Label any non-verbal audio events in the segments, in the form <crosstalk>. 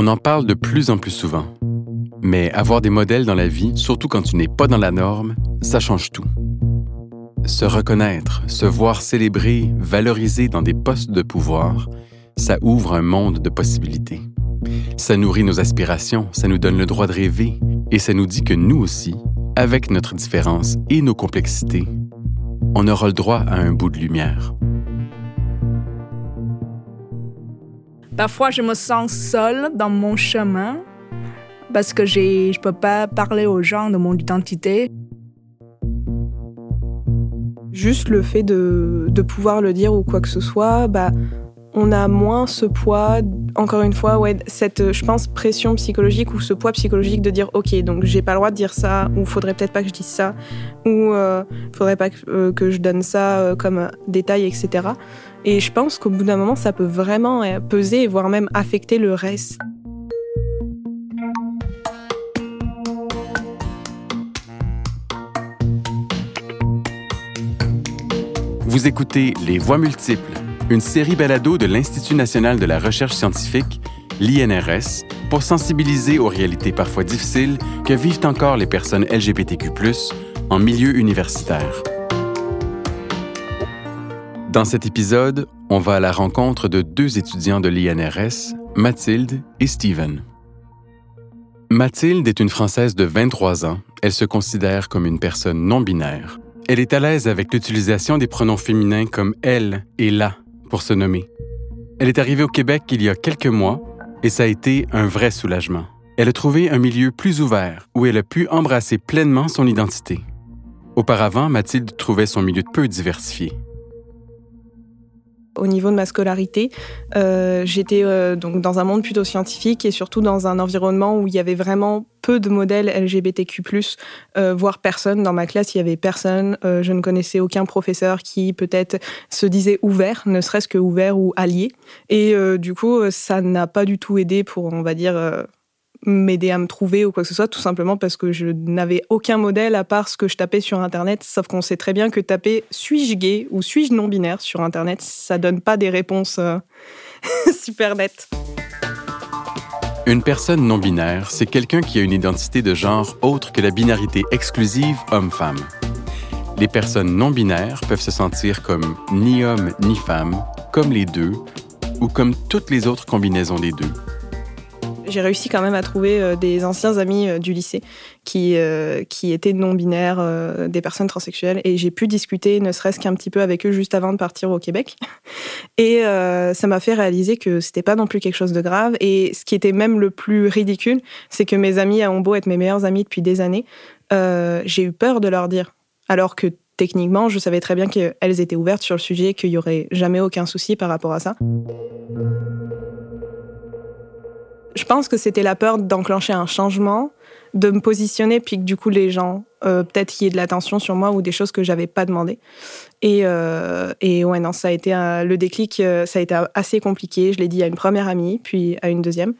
On en parle de plus en plus souvent. Mais avoir des modèles dans la vie, surtout quand tu n'es pas dans la norme, ça change tout. Se reconnaître, se voir célébrer, valoriser dans des postes de pouvoir, ça ouvre un monde de possibilités. Ça nourrit nos aspirations, ça nous donne le droit de rêver et ça nous dit que nous aussi, avec notre différence et nos complexités, on aura le droit à un bout de lumière. Parfois, je me sens seule dans mon chemin parce que je ne peux pas parler aux gens de mon identité. Juste le fait de, de pouvoir le dire ou quoi que ce soit, bah, on a moins ce poids, encore une fois, ouais, cette, pense, pression psychologique ou ce poids psychologique de dire, ok, donc j'ai pas le droit de dire ça, ou faudrait peut-être pas que je dise ça, ou euh, faudrait pas que, euh, que, je donne ça euh, comme détail, etc. Et je pense qu'au bout d'un moment, ça peut vraiment euh, peser, voire même affecter le reste. Vous écoutez Les Voix multiples, une série balado de l'Institut national de la recherche scientifique, l'INRS, pour sensibiliser aux réalités parfois difficiles que vivent encore les personnes LGBTQ+, en milieu universitaire. Dans cet épisode, on va à la rencontre de deux étudiants de l'INRS, Mathilde et Steven. Mathilde est une Française de 23 ans. Elle se considère comme une personne non binaire. Elle est à l'aise avec l'utilisation des pronoms féminins comme elle et la pour se nommer. Elle est arrivée au Québec il y a quelques mois et ça a été un vrai soulagement. Elle a trouvé un milieu plus ouvert où elle a pu embrasser pleinement son identité. Auparavant, Mathilde trouvait son milieu peu diversifié au niveau de ma scolarité. Euh, j'étais euh, donc dans un monde plutôt scientifique et surtout dans un environnement où il y avait vraiment peu de modèles LGBTQ+, euh, voire personne. Dans ma classe, il y avait personne. je ne connaissais aucun professeur qui peut-être se disait ouvert, ne serait-ce que ouvert ou allié. Et du coup, ça n'a pas du tout aidé pour, on va dire, m'aider à me trouver ou quoi que ce soit, tout simplement parce que je n'avais aucun modèle à part ce que je tapais sur Internet. Sauf qu'on sait très bien que taper suis-je gay ou suis-je non-binaire sur Internet, ça donne pas des réponses euh, <laughs> super nettes. Une personne non-binaire, c'est quelqu'un qui a une identité de genre autre que la binarité exclusive homme-femme. Les personnes non-binaires peuvent se sentir comme ni homme ni femme, comme les deux, ou comme toutes les autres combinaisons des deux j'ai réussi quand même à trouver euh, des anciens amis euh, du lycée qui, euh, qui étaient non-binaires, des personnes transsexuelles, et j'ai pu discuter ne serait-ce qu'un petit peu avec eux juste avant de partir au Québec. <laughs> Et ça m'a fait réaliser que c'était pas non plus quelque chose de grave. Et ce qui était même le plus ridicule, c'est que mes amis ont beau être mes meilleurs amis depuis des années, j'ai eu peur de leur dire. Alors que techniquement, je savais très bien qu'elles étaient ouvertes sur le sujet, qu'il y aurait jamais aucun souci par rapport à ça. Je pense que c'était la peur d'enclencher un changement, de me positionner, puis que du coup les gens, euh, peut-être qu'il y ait de l'attention sur moi ou des choses que j'avais pas demandé. Et, euh, ouais, non, ça a été le déclic, euh, ça a été assez compliqué. Je l'ai dit à une première amie, puis à une deuxième.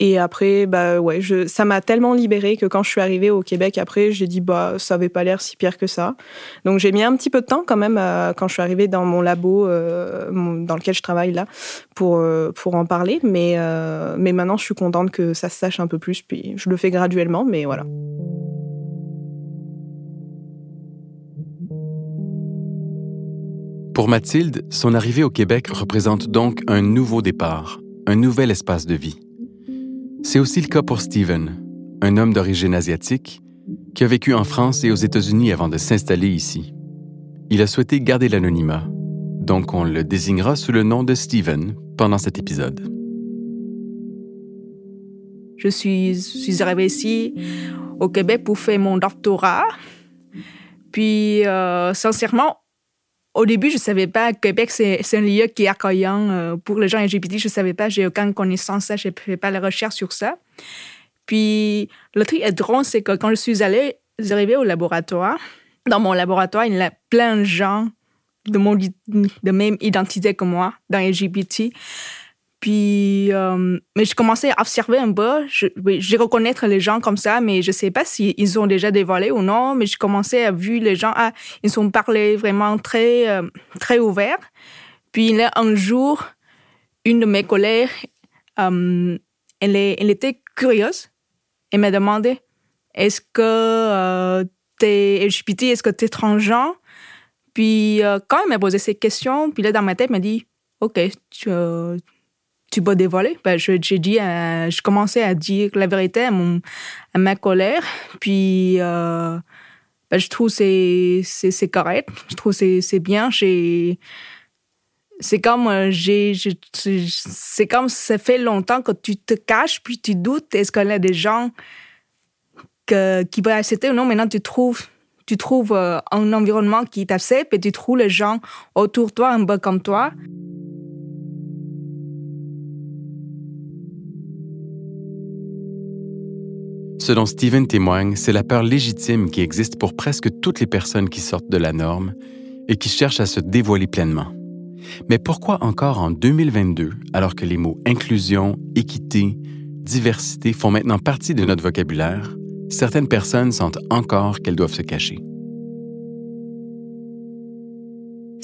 Et après, bah ouais, ça m'a tellement libérée que quand je suis arrivée au Québec, après, j'ai dit, bah, ça avait pas l'air si pire que ça. Donc j'ai mis un petit peu de temps quand même quand je suis arrivée dans mon labo dans lequel je travaille là pour, pour en parler. Mais, mais maintenant, je suis contente que ça se sache un peu plus, puis je le fais graduellement, mais voilà. Pour Mathilde, son arrivée au Québec représente donc un nouveau départ, un nouvel espace de vie. C'est aussi le cas pour Steven, un homme d'origine asiatique qui a vécu en France et aux États-Unis avant de s'installer ici. Il a souhaité garder l'anonymat, donc on le désignera sous le nom de Steven pendant cet épisode. Je suis, suis arrivée ici au Québec pour faire mon doctorat. Puis, euh, sincèrement, au début, je ne savais pas que Québec, c'est un lieu qui est accueillant euh, pour les gens LGBT. Je ne savais pas, j'ai aucune connaissance, je ne fais pas la recherche sur ça. Puis, le truc est drôle, c'est que quand je suis allée, au laboratoire, dans mon laboratoire, il y a plein de gens de, mon, de même identité que moi, dans LGBT. Puis, euh, mais je commençais à observer un peu. Je, je reconnaître les gens comme ça, mais je sais pas s'ils ont déjà dévoilé ou non. Mais je commençais à voir les gens, ah, ils ont parlé vraiment très, euh, très ouvert. Puis là, un jour, une de mes collègues, euh, elle, est, elle était curieuse. Elle m'a demandé est-ce que euh, tu es LGBT, est-ce que tu es transgenre? Puis euh, quand elle m'a posé ces questions, puis là, dans ma tête, elle m'a dit Ok, tu, tu peux dévoiler? Ben, j'ai dit, euh, je commençais à dire la vérité à, mon, à ma colère. Puis, euh, ben, je trouve c'est c'est correct. Je trouve c'est c'est bien. J'ai c'est comme euh, c'est comme ça fait longtemps que tu te caches puis tu doutes est-ce qu'il y a des gens qui vont accepter ou non? Maintenant tu trouves tu trouves euh, un environnement qui t'accepte et tu trouves les gens autour de toi un peu comme toi Ce dont Steven témoigne, c'est la peur légitime qui existe pour presque toutes les personnes qui sortent de la norme et qui cherchent à se dévoiler pleinement. Mais pourquoi encore en 2022, alors que les mots inclusion, équité, diversité font maintenant partie de notre vocabulaire, certaines personnes sentent encore qu'elles doivent se cacher?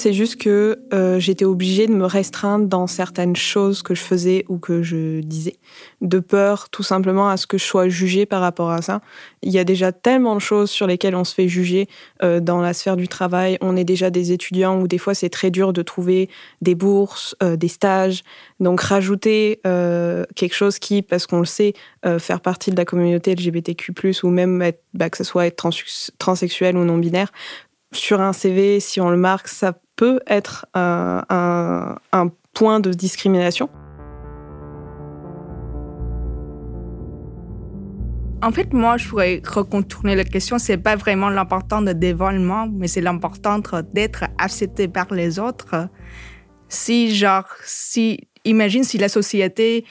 C'est juste que euh, j'étais obligée de me restreindre dans certaines choses que je faisais ou que je disais, de peur tout simplement à ce que je sois jugée par rapport à ça. Il y a déjà tellement de choses sur lesquelles on se fait juger euh, dans la sphère du travail. On est déjà des étudiants où des fois c'est très dur de trouver des bourses, euh, des stages. Donc rajouter quelque chose qui, parce qu'on le sait, faire partie de la communauté LGBTQ+, ou même bah, que ce soit être transsexuel ou non-binaire, sur un CV, si on le marque, ça peut être un, un, point de discrimination En fait, moi, je pourrais recontourner la question. C'est pas vraiment l'important de dévoilement, mais c'est l'important d'être accepté par les autres. Si, genre, si, imagine si la société,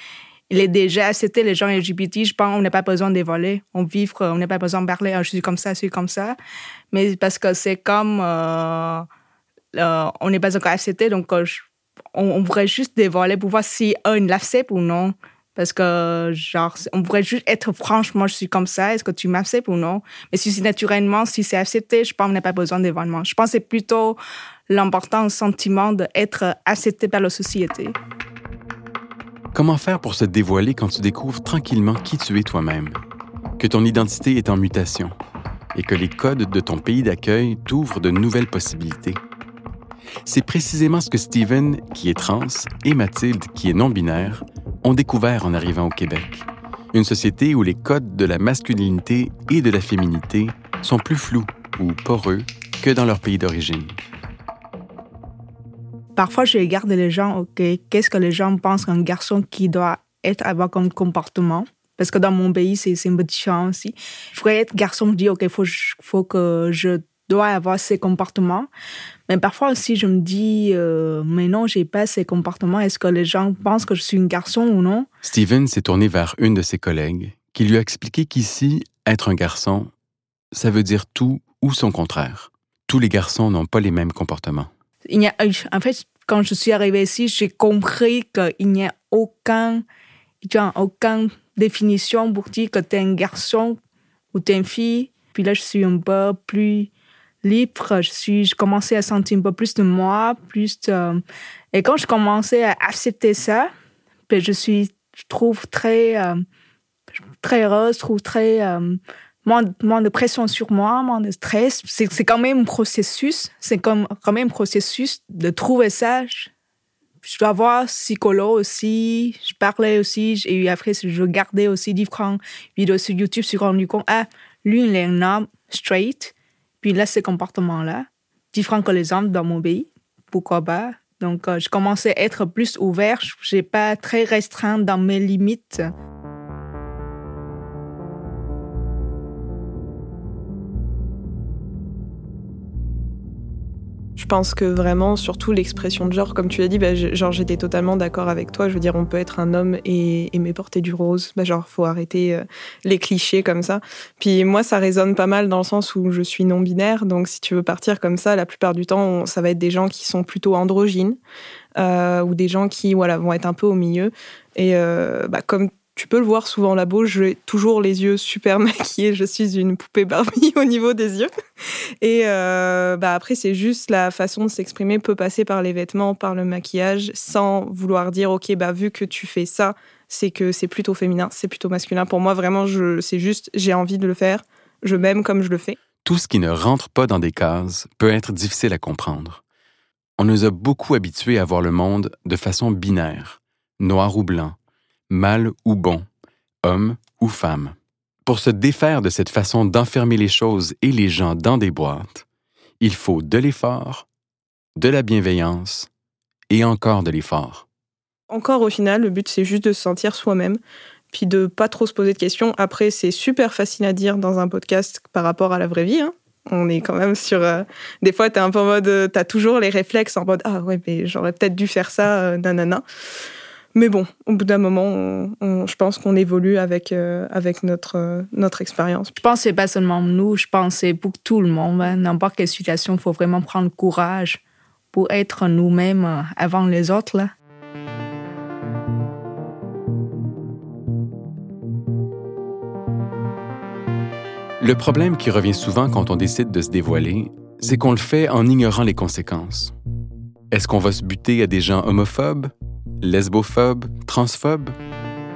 il est déjà accepté les gens LGBT, je pense qu'on n'a pas besoin de dévoiler. On vit, on n'a pas besoin de parler, ah, je suis comme ça, je suis comme ça. Mais parce que c'est comme, euh, euh, on n'est pas encore accepté, donc euh, on, pourrait juste dévoiler pour voir si eux l'acceptent ou non. Parce que, genre, on pourrait juste être franchement, je suis comme ça, est-ce que tu m'acceptes ou non? Mais si naturellement, si c'est accepté, je pense qu'on n'a pas besoin d'événement. Je pense que c'est plutôt l'important sentiment d'être accepté par la société. Comment faire pour se dévoiler quand tu découvres tranquillement qui tu es toi-même? Que ton identité est en mutation et que les codes de ton pays d'accueil t'ouvrent de nouvelles possibilités? C'est précisément ce que Steven, qui est trans, et Mathilde, qui est non-binaire, ont découvert en arrivant au Québec. Une société où les codes de la masculinité et de la féminité sont plus flous ou poreux que dans leur pays d'origine. Parfois, je regarde les gens, OK, qu'est-ce que les gens pensent qu'un garçon qui doit être avoir comme comportement? Parce que dans mon pays, c'est un peu différent aussi. Je pourrais être garçon, je dis, OK, il faut, faut que je dois avoir ces comportements. Mais parfois aussi, je me dis, euh, mais non, j'ai pas ces comportements. Est-ce que les gens pensent que je suis un garçon ou non? Steven s'est tourné vers une de ses collègues qui lui a expliqué qu'ici, être un garçon, ça veut dire tout ou son contraire. Tous les garçons n'ont pas les mêmes comportements. Il y a, en fait, quand je suis arrivée ici, j'ai compris qu'il n'y a aucun, aucune définition pour dire que tu es un garçon ou tu es une fille. Puis là, je suis un peu plus libre, je suis, je commençais à sentir un peu plus de moi, plus et quand je commençais à accepter ça, ben je suis, je trouve très, euh, très heureuse, je trouve très euh, moins, moins, de pression sur moi, moins de stress. C'est, c'est quand même un processus, c'est comme quand même un processus de trouver ça. Je, dois avoir psychologue aussi, je parlais aussi, et après je regardais aussi différentes vidéos sur YouTube, je suis rendu compte, ah, lui il est un homme straight, puis là, ces comportements-là, différents que les hommes dans mon pays, pourquoi pas. Donc, euh, je commençais à être plus ouvert. Je n'ai pas très restreint dans mes limites. Pense que vraiment, surtout l'expression de genre, comme tu l'as dit, bah, genre j'étais totalement d'accord avec toi. Je veux dire, on peut être un homme et aimer porter du rose. Bah, genre, faut arrêter euh, les clichés comme ça. Puis moi, ça résonne pas mal dans le sens où je suis non binaire. Donc, si tu veux partir comme ça, la plupart du temps, ça va être des gens qui sont plutôt androgynes euh, ou des gens qui, voilà, vont être un peu au milieu. Et euh, bah, comme tu peux le voir souvent là-bas, j'ai toujours les yeux super <laughs> maquillés. Je suis une poupée Barbie <laughs> au niveau des yeux. Et euh, bah après, c'est juste la façon de s'exprimer peut passer par les vêtements, par le maquillage, sans vouloir dire, OK, bah vu que tu fais ça, c'est que c'est plutôt féminin, c'est plutôt masculin. Pour moi, vraiment, c'est juste, j'ai envie de le faire, je m'aime comme je le fais. Tout ce qui ne rentre pas dans des cases peut être difficile à comprendre. On nous a beaucoup habitués à voir le monde de façon binaire, noir ou blanc, mal ou bon, homme ou femme. Pour se défaire de cette façon d'enfermer les choses et les gens dans des boîtes, il faut de l'effort, de la bienveillance et encore de l'effort. Encore au final, le but c'est juste de se sentir soi-même, puis de pas trop se poser de questions. Après, c'est super facile à dire dans un podcast par rapport à la vraie vie. Hein. On est quand même sur. Euh, des fois, tu es un peu en mode. Euh, tu as toujours les réflexes en mode Ah ouais, mais j'aurais peut-être dû faire ça, euh, nanana. Mais bon, au bout d'un moment, je pense qu'on évolue avec, avec notre, notre expérience. Je pense que c'est pas seulement nous, je pense que c'est pour tout le monde. Hein. N'importe quelle situation, il faut vraiment prendre courage pour être nous-mêmes avant les autres. Là. Le problème qui revient souvent quand on décide de se dévoiler, c'est qu'on le fait en ignorant les conséquences. Est-ce qu'on va se buter à des gens homophobes, lesbophobes, transphobes?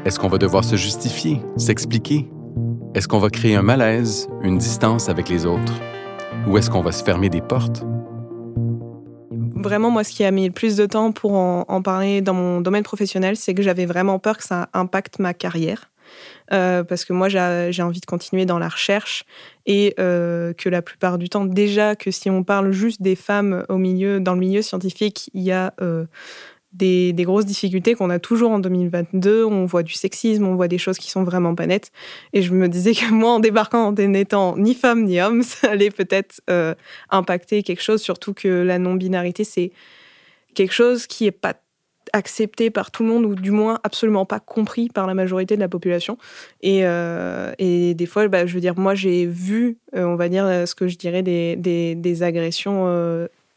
Est-ce qu'on va devoir se justifier, s'expliquer? Est-ce qu'on va créer un malaise, une distance avec les autres? Ou est-ce qu'on va se fermer des portes? Vraiment, moi, ce qui a mis le plus de temps pour en, en parler dans mon domaine professionnel, c'est que j'avais vraiment peur que ça impacte ma carrière. Euh, parce que moi j'ai envie de continuer dans la recherche et euh, que la plupart du temps déjà que si on parle juste des femmes au milieu dans le milieu scientifique il y a euh, des, grosses difficultés qu'on a toujours en 2022. On voit du sexisme, on voit des choses qui sont vraiment pas nettes. Et je me disais que <laughs> moi, en débarquant en n'étant ni femme ni homme, <laughs> ça allait peut-être impacter quelque chose, surtout que la non-binarité, c'est quelque chose qui est pas accepté par tout le monde ou du moins absolument pas compris par la majorité de la population. Et, euh, des fois, bah, je veux dire, moi j'ai vu, euh, on va dire, ce que je dirais des, des, agressions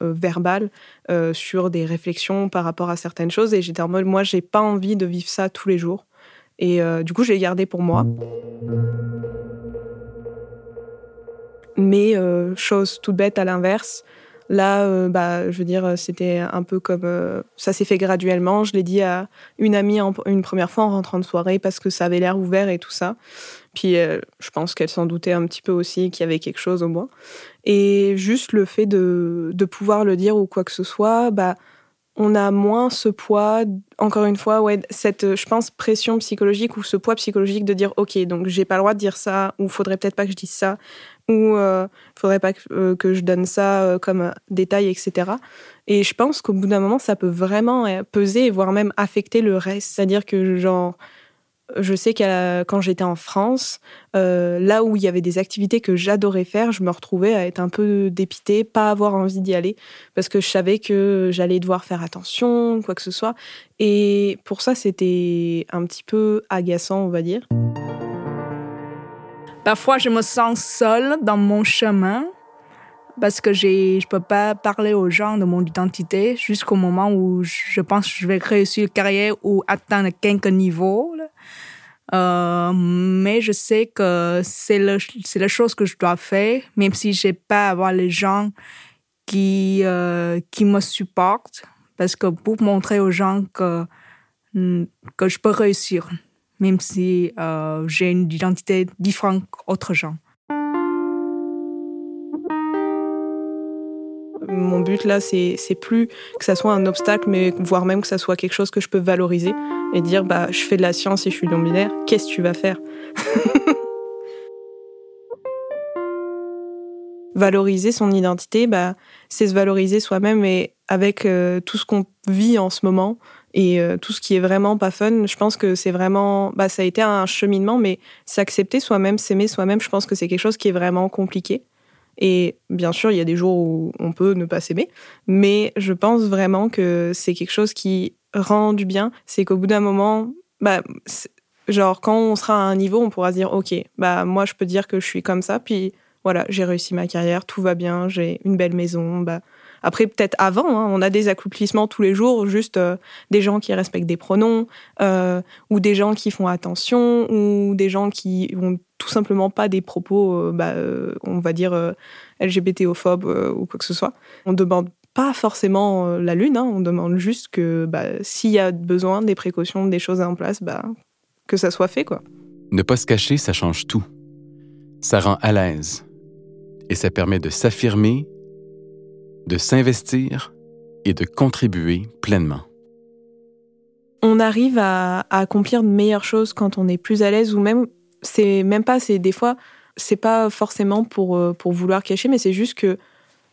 euh, verbales sur des réflexions par rapport à certaines choses. Et j'étais en mode, moi j'ai pas envie de vivre ça tous les jours. Et du coup, je l'ai gardé pour moi. Mais chose toute bête à l'inverse, Là, euh, bah, je veux dire, c'était un peu comme euh, ça s'est fait graduellement. Je l'ai dit à une amie une première fois en rentrant de soirée parce que ça avait l'air ouvert et tout ça. Puis euh, je pense qu'elle s'en doutait un petit peu aussi qu'il y avait quelque chose au moins. Et juste le fait de, de pouvoir le dire ou quoi que ce soit, bah, on a moins ce poids, encore une fois, ouais, cette, je pense, pression psychologique ou ce poids psychologique de dire, OK, donc j'ai pas le droit de dire ça, ou faudrait peut-être pas que je dise ça, ou euh, faudrait pas que, euh, je donne ça euh, comme détail, etc. Et je pense qu'au bout d'un moment, ça peut vraiment peser, voire même affecter le reste. C'est-à-dire que, genre, je sais que quand j'étais en France, euh, là où il y avait des activités que j'adorais faire, je me retrouvais à être un peu dépitée, pas avoir envie d'y aller, parce que je savais que j'allais devoir faire attention, quoi que ce soit. Et pour ça, c'était un petit peu agaçant, on va dire. Parfois, je me sens seule dans mon chemin parce que je ne peux pas parler aux gens de mon identité jusqu'au moment où je pense que je vais réussir une carrière ou atteindre quelques niveaux. Euh, mais je sais que c'est la chose que je dois faire, même si je n'ai pas avoir les gens qui, euh, qui me supportent, parce que pour montrer aux gens que, que je peux réussir, même si euh, j'ai une identité différente d'autres gens. Mon but là, c'est plus que ça soit un obstacle, mais voire même que ça soit quelque chose que je peux valoriser et dire bah je fais de la science et je suis non-binaire. Qu'est-ce que tu vas faire? <laughs> Valoriser son identité, bah c'est se valoriser soi-même et avec euh, tout ce qu'on vit en ce moment et euh, tout ce qui est vraiment pas fun. Je pense que c'est vraiment, bah ça a été un cheminement, mais s'accepter soi-même, s'aimer soi-même, je pense que c'est quelque chose qui est vraiment compliqué. Et bien sûr, il y a des jours où on peut ne pas s'aimer, mais je pense vraiment que c'est quelque chose qui rend du bien. C'est qu'au bout d'un moment, bah, genre quand on sera à un niveau, on pourra se dire, ok, bah moi je peux dire que je suis comme ça, puis voilà, j'ai réussi ma carrière, tout va bien, j'ai une belle maison, bah après, peut-être avant, hein, on a des accomplissements tous les jours, juste euh, des gens qui respectent des pronoms, euh, ou des gens qui font attention, ou des gens qui ont tout simplement pas des propos, euh, bah, on va dire, LGBTophobes ou quoi que ce soit. On demande pas forcément la lune, hein, on demande juste que bah, s'il y a besoin des précautions, des choses en place, bah, que ça soit fait, quoi. Ne pas se cacher, ça change tout. Ça rend à l'aise. Et ça permet de s'affirmer, de s'investir et de contribuer pleinement. On arrive à, accomplir de meilleures choses quand on est plus à l'aise ou même, c'est même pas, c'est des fois, c'est pas forcément pour, euh, vouloir cacher, mais c'est juste que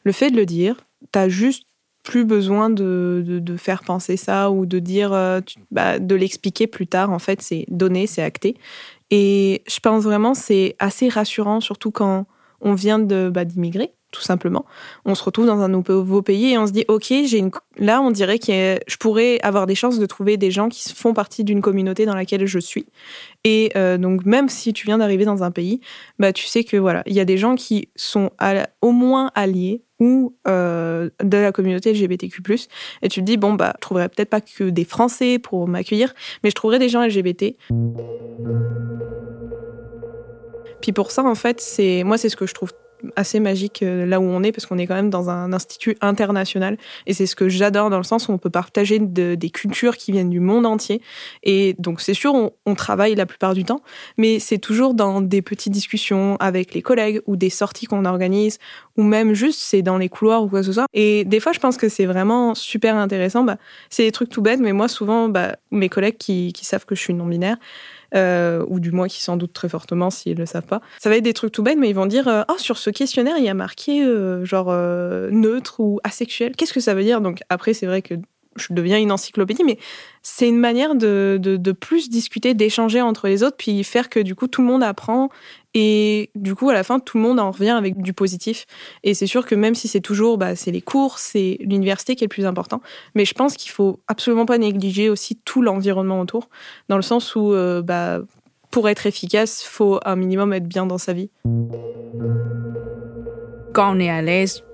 le fait de le dire, t'as juste plus besoin de, de, faire penser ça ou de dire, euh, bah, de l'expliquer plus tard. En fait, c'est donné, c'est acté. Et je pense vraiment c'est assez rassurant, surtout quand on vient de bah, d'immigrer tout simplement. On se retrouve dans un nouveau pays et on se dit ok, j'ai une... là on dirait que je pourrais avoir des chances de trouver des gens qui font partie d'une communauté dans laquelle je suis. Et euh, donc même si tu viens d'arriver dans un pays, bah tu sais que voilà, il y a des gens qui sont au moins alliés ou euh, de la communauté LGBTQ+. Et tu te dis, bon, bah, je trouverais peut-être pas que des Français pour m'accueillir, mais je trouverais des gens LGBT. Puis pour ça, en fait, c'est moi, c'est ce que je trouve assez magique euh, là où on est parce qu'on est quand même dans un institut international. Et c'est ce que j'adore dans le sens où on peut partager des cultures qui viennent du monde entier. Et donc c'est sûr on, travaille la plupart du temps mais c'est toujours dans des petites discussions avec les collègues ou des sorties qu'on organise ou même juste c'est dans les couloirs ou quoi que ce soit. Et des fois je pense que c'est vraiment super intéressant. Bah, c'est des trucs tout bêtes mais moi souvent bah, mes collègues qui, qui savent que je suis non binaire euh, ou du moins qui s'en doutent très fortement s'ils ne le savent pas. Ça va être des trucs tout bêtes, mais ils vont dire euh, Oh, sur ce questionnaire, il y a marqué euh, genre neutre ou asexuel. Qu'est-ce que ça veut dire? Donc après, c'est vrai que je deviens une encyclopédie, mais c'est une manière de, de, plus discuter, d'échanger entre les autres, puis faire que du coup tout le monde apprend et du coup à la fin tout le monde en revient avec du positif. Et c'est sûr que même si c'est toujours, bah, c'est les cours, c'est l'université qui est le plus important, mais je pense qu'il faut absolument pas négliger aussi tout l'environnement autour, dans le sens où euh, bah, pour être efficace, faut un minimum être bien dans sa vie. Quand on est à l'aise,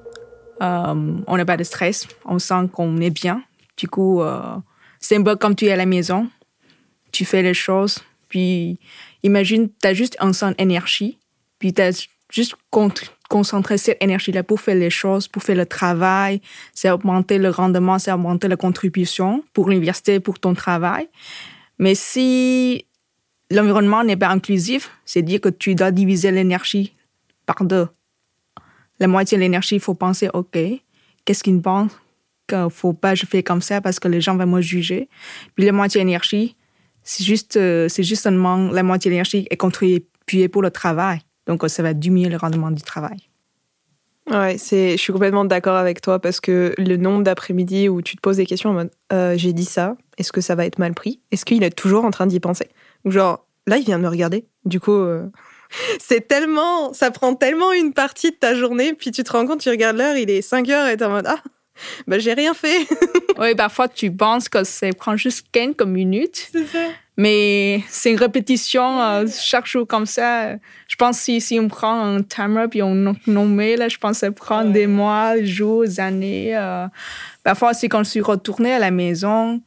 euh, on n'a pas de stress, on sent qu'on est bien du coup, euh, c'est un peu comme tu es à la maison, tu fais les choses, puis imagine, tu as juste un sens d'énergie, puis tu as juste concentré cette énergie-là pour faire les choses, pour faire le travail, c'est augmenter le rendement, c'est augmenter la contribution pour l'université, pour ton travail. Mais si l'environnement n'est pas inclusif, c'est dire que tu dois diviser l'énergie par deux. La moitié de l'énergie, il faut penser, OK, qu'est-ce qu'il pense qu'il faut pas je fais comme ça parce que les gens vont me juger. Puis la moitié énergie, c'est juste, euh, c'est juste seulement la moitié d'énergie est contribuée pour le travail. Donc, ça va diminuer le rendement du travail. Ouais, c'est, je suis complètement d'accord avec toi parce que le nombre d'après-midi où tu te poses des questions en mode euh, j'ai dit ça, est-ce que ça va être mal pris? Est-ce qu'il est toujours en train d'y penser? Ou genre là, il vient de me regarder. Du coup, euh, <laughs> c'est tellement, ça prend tellement une partie de ta journée, puis tu te rends compte, tu regardes l'heure, il est 5 heures et t'es en mode ah, <laughs> ben, j'ai rien fait. <laughs> oui, parfois tu penses que ça prend juste quelques minutes. C'est ça. Mais c'est une répétition euh, chaque jour comme ça. Je pense si, si on prend un timer puis on nomme, là, je pense que ça prend des mois, des jours, des années. Euh. Parfois, c'est quand je suis retournée à la maison,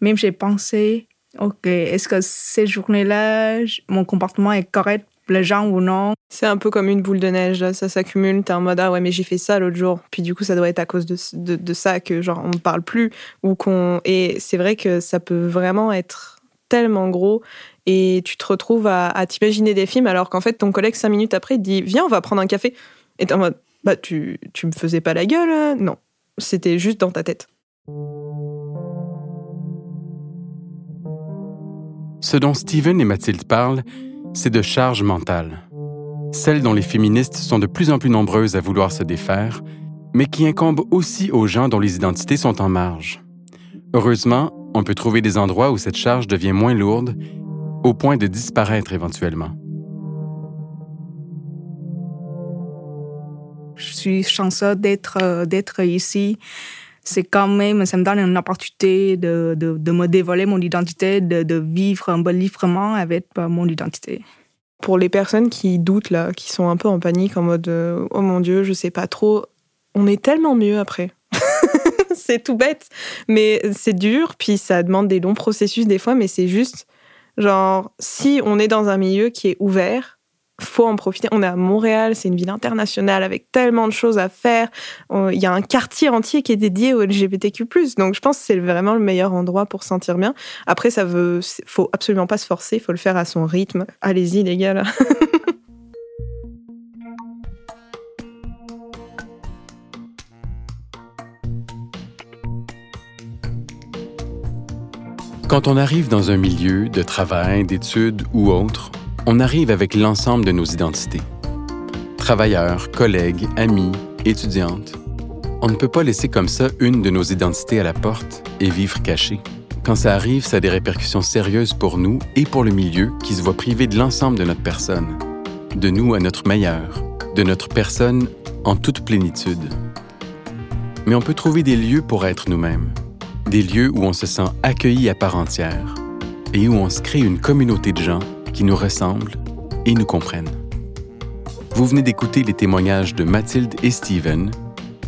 même j'ai pensé, OK, est-ce que ces journées-là, mon comportement est correct les gens ou non. C'est un peu comme une boule de neige, là. ça s'accumule, t'es en mode ah ouais mais j'ai fait ça l'autre jour, puis du coup ça doit être à cause de, de, ça que genre on ne parle plus ou qu'on et c'est vrai que ça peut vraiment être tellement gros et tu te retrouves à, à t'imaginer des films alors qu'en fait ton collègue cinq minutes après dit viens on va prendre un café et t'es en mode bah tu tu me faisais pas la gueule hein non c'était juste dans ta tête. Ce dont Steven et Mathilde parlent, c'est de charge mentale. Celle dont les féministes sont de plus en plus nombreuses à vouloir se défaire, mais qui incombe aussi aux gens dont les identités sont en marge. Heureusement, on peut trouver des endroits où cette charge devient moins lourde, au point de disparaître éventuellement. Je suis chanceuse d'être euh, d'être ici c'est quand même, ça me donne une opportunité de, de, de me dévoiler mon identité, de, de, vivre un bon librement avec euh, mon identité. Pour les personnes qui doutent, là, qui sont un peu en panique, en mode euh, Oh mon Dieu, je sais pas trop, on est tellement mieux après. <laughs> c'est tout bête, mais c'est dur, puis ça demande des longs processus des fois, mais c'est juste, genre, si on est dans un milieu qui est ouvert, faut en profiter. On est à Montréal, c'est une ville internationale avec tellement de choses à faire. Il y a un quartier entier qui est dédié au LGBTQ+. Donc je pense que c'est vraiment le meilleur endroit pour se sentir bien. Après, ça veut, faut absolument pas se forcer, il faut le faire à son rythme. Allez-y les gars. <laughs> Quand on arrive dans un milieu de travail, d'études ou autre, on arrive avec l'ensemble de nos identités. Travailleurs, collègues, amis, étudiantes. On ne peut pas laisser comme ça une de nos identités à la porte et vivre caché. Quand ça arrive, ça a des répercussions sérieuses pour nous et pour le milieu qui se voit privé de l'ensemble de notre personne, de nous à notre meilleur, de notre personne en toute plénitude. Mais on peut trouver des lieux pour être nous-mêmes, des lieux où on se sent accueilli à part entière et où on se crée une communauté de gens qui nous ressemblent et nous comprennent. Vous venez d'écouter les témoignages de Mathilde et Steven,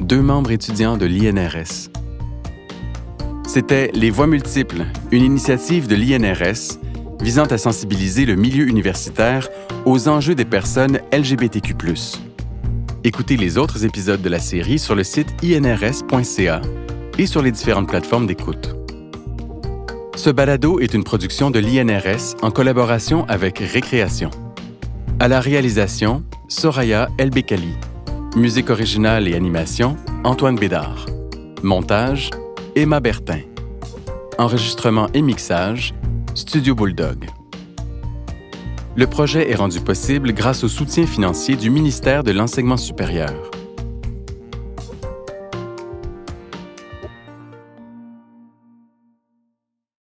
deux membres étudiants de l'INRS. C'était Les Voix multiples, une initiative de l'INRS visant à sensibiliser le milieu universitaire aux enjeux des personnes LGBTQ. Écoutez les autres épisodes de la série sur le site inrs.ca et sur les différentes plateformes d'écoute. Ce balado est une production de l'INRS en collaboration avec Récréation. À la réalisation, Soraya Elbekali. Musique originale et animation, Antoine Bédard. Montage, Emma Bertin. Enregistrement et mixage, Studio Bulldog. Le projet est rendu possible grâce au soutien financier du ministère de l'Enseignement supérieur.